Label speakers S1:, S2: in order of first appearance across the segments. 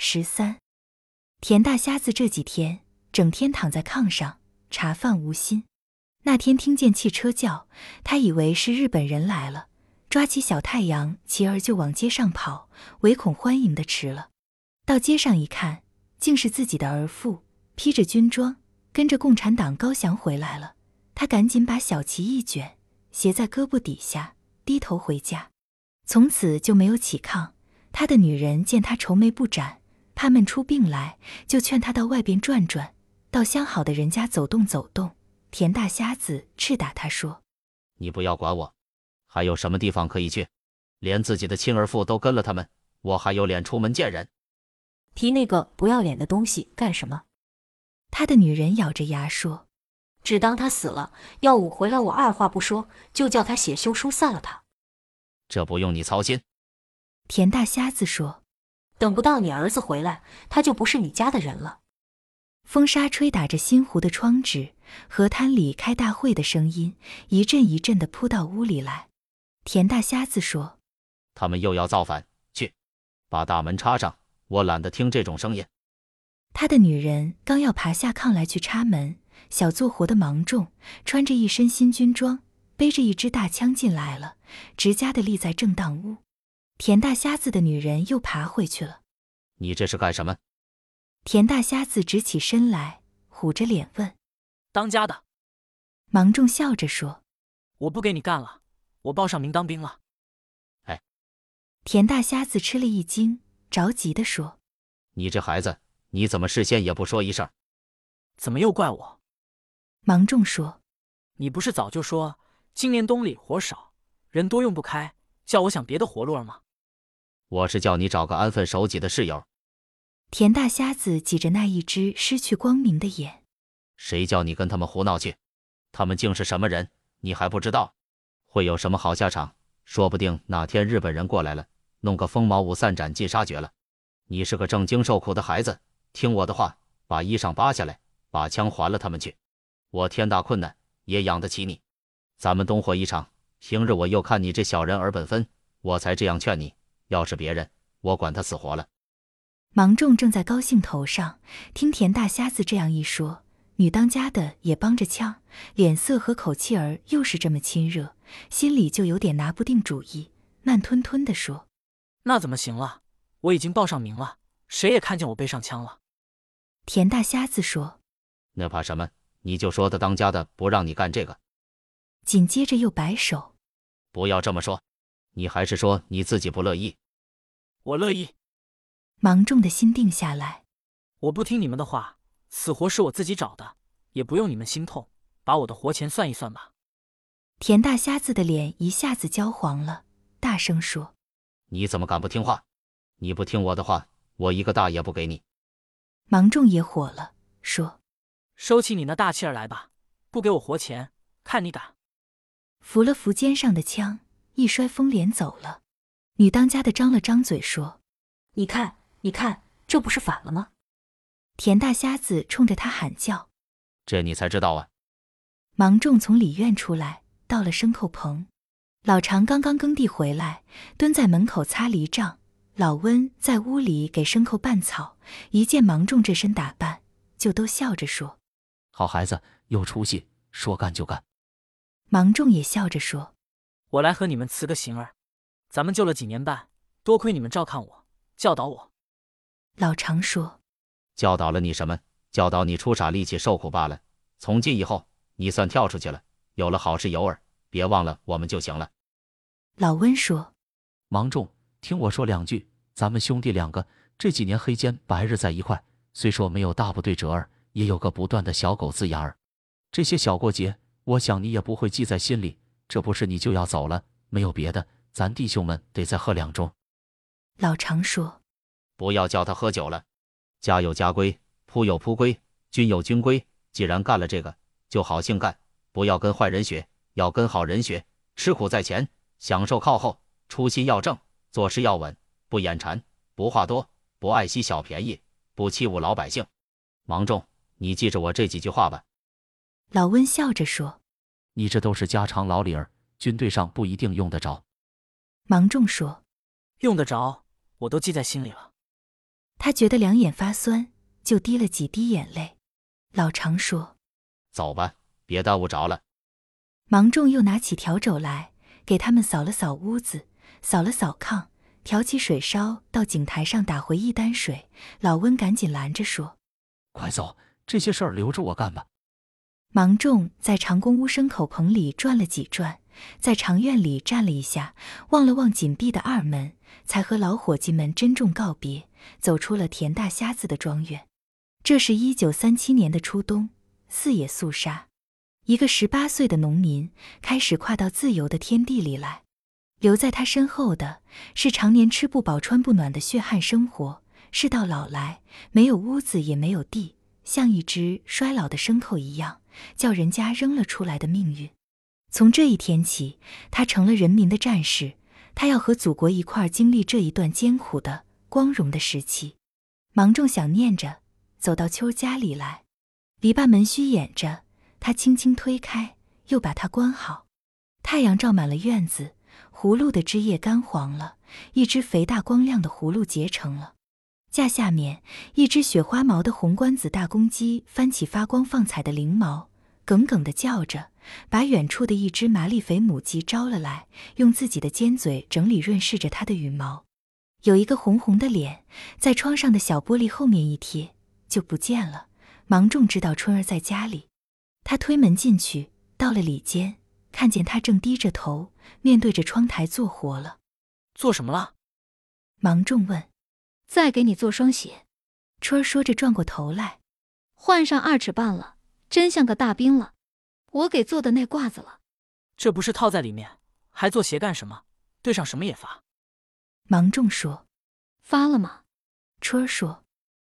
S1: 十三，田大瞎子这几天整天躺在炕上，茶饭无心。那天听见汽车叫，他以为是日本人来了，抓起小太阳，骑儿就往街上跑，唯恐欢迎的迟了。到街上一看，竟是自己的儿父，披着军装，跟着共产党高翔回来了。他赶紧把小旗一卷，斜在胳膊底下，低头回家。从此就没有起炕。他的女人见他愁眉不展，怕闷出病来，就劝他到外边转转，到相好的人家走动走动。田大瞎子斥打他说：“
S2: 你不要管我，还有什么地方可以去？连自己的亲儿妇都跟了他们，我还有脸出门见人？
S3: 提那个不要脸的东西干什么？”
S1: 他的女人咬着牙说：“
S3: 只当他死了，耀武回来，我二话不说就叫他写休书散了他。
S2: 这不用你操心。”
S1: 田大瞎子说：“
S3: 等不到你儿子回来，他就不是你家的人了。”
S1: 风沙吹打着新湖的窗纸，河滩里开大会的声音一阵一阵的扑到屋里来。田大瞎子说：“
S2: 他们又要造反，去把大门插上，我懒得听这种声音。”
S1: 他的女人刚要爬下炕来去插门，小做活的芒种穿着一身新军装，背着一支大枪进来了，直家的立在正当屋。田大瞎子的女人又爬回去了。
S2: 你这是干什么？
S1: 田大瞎子直起身来，虎着脸问：“
S4: 当家的。”
S1: 芒种笑着说：“
S4: 我不给你干了，我报上名当兵了。”
S2: 哎，
S1: 田大瞎子吃了一惊，着急的说：“
S2: 你这孩子，你怎么事先也不说一声？
S4: 怎么又怪我？”
S1: 芒种说：“
S4: 你不是早就说今年冬里活少，人多用不开，叫我想别的活路了吗？”
S2: 我是叫你找个安分守己的室友。
S1: 田大瞎子挤着那一只失去光明的眼，
S2: 谁叫你跟他们胡闹去？他们竟是什么人，你还不知道？会有什么好下场？说不定哪天日本人过来了，弄个风毛五散斩尽杀绝了。你是个正经受苦的孩子，听我的话，把衣裳扒下来，把枪还了他们去。我天大困难也养得起你，咱们东火一场。平日我又看你这小人儿本分，我才这样劝你。要是别人，我管他死活了。
S1: 芒种正在高兴头上，听田大瞎子这样一说，女当家的也帮着呛，脸色和口气儿又是这么亲热，心里就有点拿不定主意，慢吞吞的说：“
S4: 那怎么行了？我已经报上名了，谁也看见我背上枪了。”
S1: 田大瞎子说：“
S2: 那怕什么？你就说他当家的不让你干这个。”
S1: 紧接着又摆手：“
S2: 不要这么说，你还是说你自己不乐意。”
S4: 我乐意。
S1: 芒种的心定下来，
S4: 我不听你们的话，死活是我自己找的，也不用你们心痛，把我的活钱算一算吧。
S1: 田大瞎子的脸一下子焦黄了，大声说：“
S2: 你怎么敢不听话？你不听我的话，我一个大爷不给你。”
S1: 芒种也火了，说：“
S4: 收起你那大气儿来吧，不给我活钱，看你敢！”
S1: 扶了扶肩上的枪，一摔风脸走了。女当家的张了张嘴说：“
S3: 你看。”你看，这不是反了吗？
S1: 田大瞎子冲着他喊叫：“
S2: 这你才知道啊！”
S1: 芒种从里院出来，到了牲口棚。老常刚刚耕地回来，蹲在门口擦犁杖。老温在屋里给牲口拌草。一见芒种这身打扮，就都笑着说：“
S5: 好孩子，有出息，说干就干。”
S1: 芒种也笑着说：“
S4: 我来和你们辞个行儿，咱们救了几年半，多亏你们照看我，教导我。”
S1: 老常说：“
S2: 教导了你什么？教导你出傻力气受苦罢了。从今以后，你算跳出去了，有了好事有儿，别忘了我们就行了。”
S1: 老温说：“
S5: 芒种，听我说两句。咱们兄弟两个这几年黑间白日在一块，虽说没有大部队折儿，也有个不断的小狗子牙儿。这些小过节，我想你也不会记在心里。这不是你就要走了，没有别的，咱弟兄们得再喝两盅。”
S1: 老常说。
S2: 不要叫他喝酒了，家有家规，铺有铺规，军有军规。既然干了这个，就好性干，不要跟坏人学，要跟好人学。吃苦在前，享受靠后。初心要正，做事要稳，不眼馋，不话多，不爱惜小便宜，不欺侮老百姓。芒种，你记着我这几句话吧。
S1: 老温笑着说：“
S5: 你这都是家常老理儿，军队上不一定用得着。”
S1: 芒种说：“
S4: 用得着，我都记在心里了。”
S1: 他觉得两眼发酸，就滴了几滴眼泪。老常说：“
S2: 走吧，别耽误着了。”
S1: 芒种又拿起笤帚来，给他们扫了扫屋子，扫了扫炕，挑起水烧，到井台上打回一担水。老温赶紧拦着说：“
S5: 快走，这些事儿留着我干吧。”
S1: 芒种在长工屋牲口棚里转了几转，在长院里站了一下，望了望紧闭的二门，才和老伙计们珍重告别，走出了田大瞎子的庄园。这是一九三七年的初冬，四野肃杀。一个十八岁的农民开始跨到自由的天地里来，留在他身后的是常年吃不饱穿不暖的血汗生活，事到老来没有屋子也没有地，像一只衰老的牲口一样，叫人家扔了出来的命运。从这一天起，他成了人民的战士，他要和祖国一块经历这一段艰苦的光荣的时期。芒种想念着，走到秋家里来，篱笆门虚掩着。他轻轻推开，又把它关好。太阳照满了院子，葫芦的枝叶干黄了，一只肥大光亮的葫芦结成了。架下面，一只雪花毛的红冠子大公鸡翻起发光放彩的翎毛，耿耿地叫着，把远处的一只麻利肥母鸡招了来，用自己的尖嘴整理润饰着它的羽毛。有一个红红的脸，在窗上的小玻璃后面一贴，就不见了。芒种知道春儿在家里。他推门进去，到了里间，看见他正低着头，面对着窗台做活了。
S4: 做什么了？
S1: 芒种问。
S3: 再给你做双鞋。
S1: 春儿说着转过头来，
S3: 换上二尺半了，真像个大兵了。我给做的那褂子了。
S4: 这不是套在里面，还做鞋干什么？对上什么也发。
S1: 芒种说。
S3: 发了吗？
S1: 春儿说。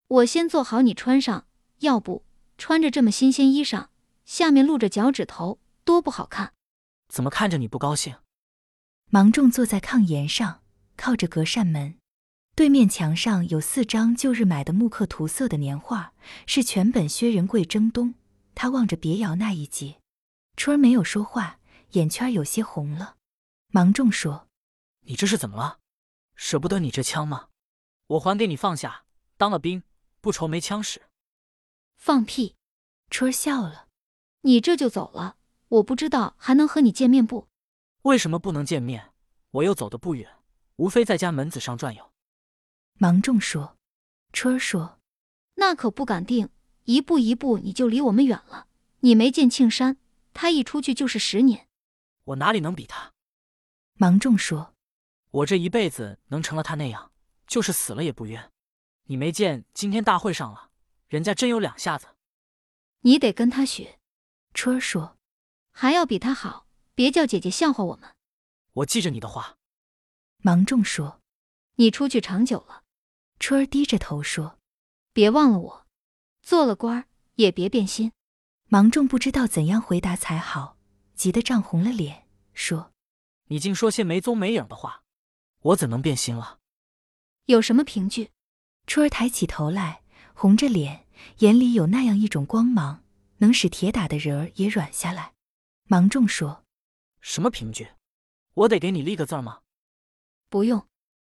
S3: 我先做好你穿上，要不穿着这么新鲜衣裳。下面露着脚趾头，多不好看！
S4: 怎么看着你不高兴？
S1: 芒种坐在炕沿上，靠着隔扇门，对面墙上有四张旧日买的木刻涂色的年画，是全本薛仁贵征东。他望着别窑那一节，春儿没有说话，眼圈有些红了。芒种说：“
S4: 你这是怎么了？舍不得你这枪吗？我还给你放下，当了兵不愁没枪使。”
S3: 放屁！
S1: 春儿笑了。
S3: 你这就走了，我不知道还能和你见面不？
S4: 为什么不能见面？我又走得不远，无非在家门子上转悠。
S1: 芒种说，春儿说，
S3: 那可不敢定，一步一步你就离我们远了。你没见庆山，他一出去就是十年，
S4: 我哪里能比他？
S1: 芒种说，
S4: 我这一辈子能成了他那样，就是死了也不冤。你没见今天大会上了，人家真有两下子。
S3: 你得跟他学。
S1: 春儿说：“
S3: 还要比他好，别叫姐姐笑话我们。”
S4: 我记着你的话。
S1: 芒种说：“
S3: 你出去长久了。”
S1: 春儿低着头说：“
S3: 别忘了我，做了官儿也别变心。”
S1: 芒种不知道怎样回答才好，急得涨红了脸，说：“
S4: 你竟说些没踪没影的话，我怎能变心了？
S3: 有什么凭据？”
S1: 春儿抬起头来，红着脸，眼里有那样一种光芒。能使铁打的人儿也软下来。芒种说：“
S4: 什么凭据？我得给你立个字吗？”
S3: 不用。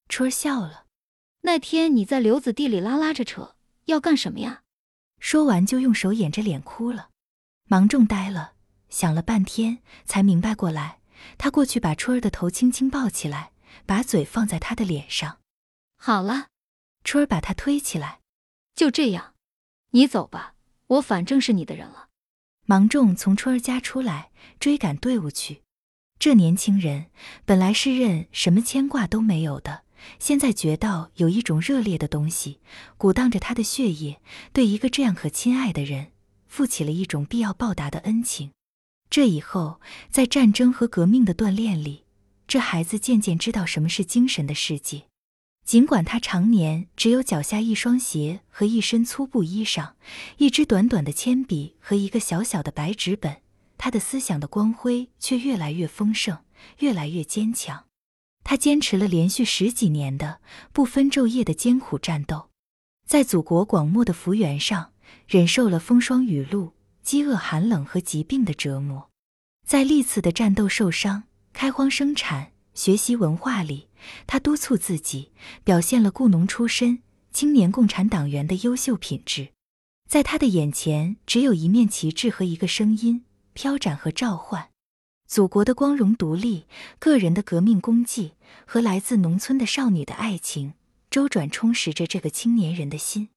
S1: 春儿笑了。
S3: 那天你在刘子地里拉拉着扯，要干什么呀？
S1: 说完就用手掩着脸哭了。芒种呆了，想了半天才明白过来。他过去把春儿的头轻轻抱起来，把嘴放在他的脸上。
S3: 好了。
S1: 春儿把他推起来。
S3: 就这样，你走吧。我反正是你的人了。
S1: 芒种从春儿家出来，追赶队伍去。这年轻人本来是任什么牵挂都没有的，现在觉到有一种热烈的东西鼓荡着他的血液，对一个这样可亲爱的人，负起了一种必要报答的恩情。这以后，在战争和革命的锻炼里，这孩子渐渐知道什么是精神的世界。尽管他常年只有脚下一双鞋和一身粗布衣裳，一支短短的铅笔和一个小小的白纸本，他的思想的光辉却越来越丰盛，越来越坚强。他坚持了连续十几年的不分昼夜的艰苦战斗，在祖国广漠的幅员上，忍受了风霜雨露、饥饿寒冷和疾病的折磨，在历次的战斗受伤、开荒生产、学习文化里。他督促自己，表现了雇农出身、青年共产党员的优秀品质。在他的眼前，只有一面旗帜和一个声音：飘展和召唤。祖国的光荣独立，个人的革命功绩和来自农村的少女的爱情，周转充实着这个青年人的心。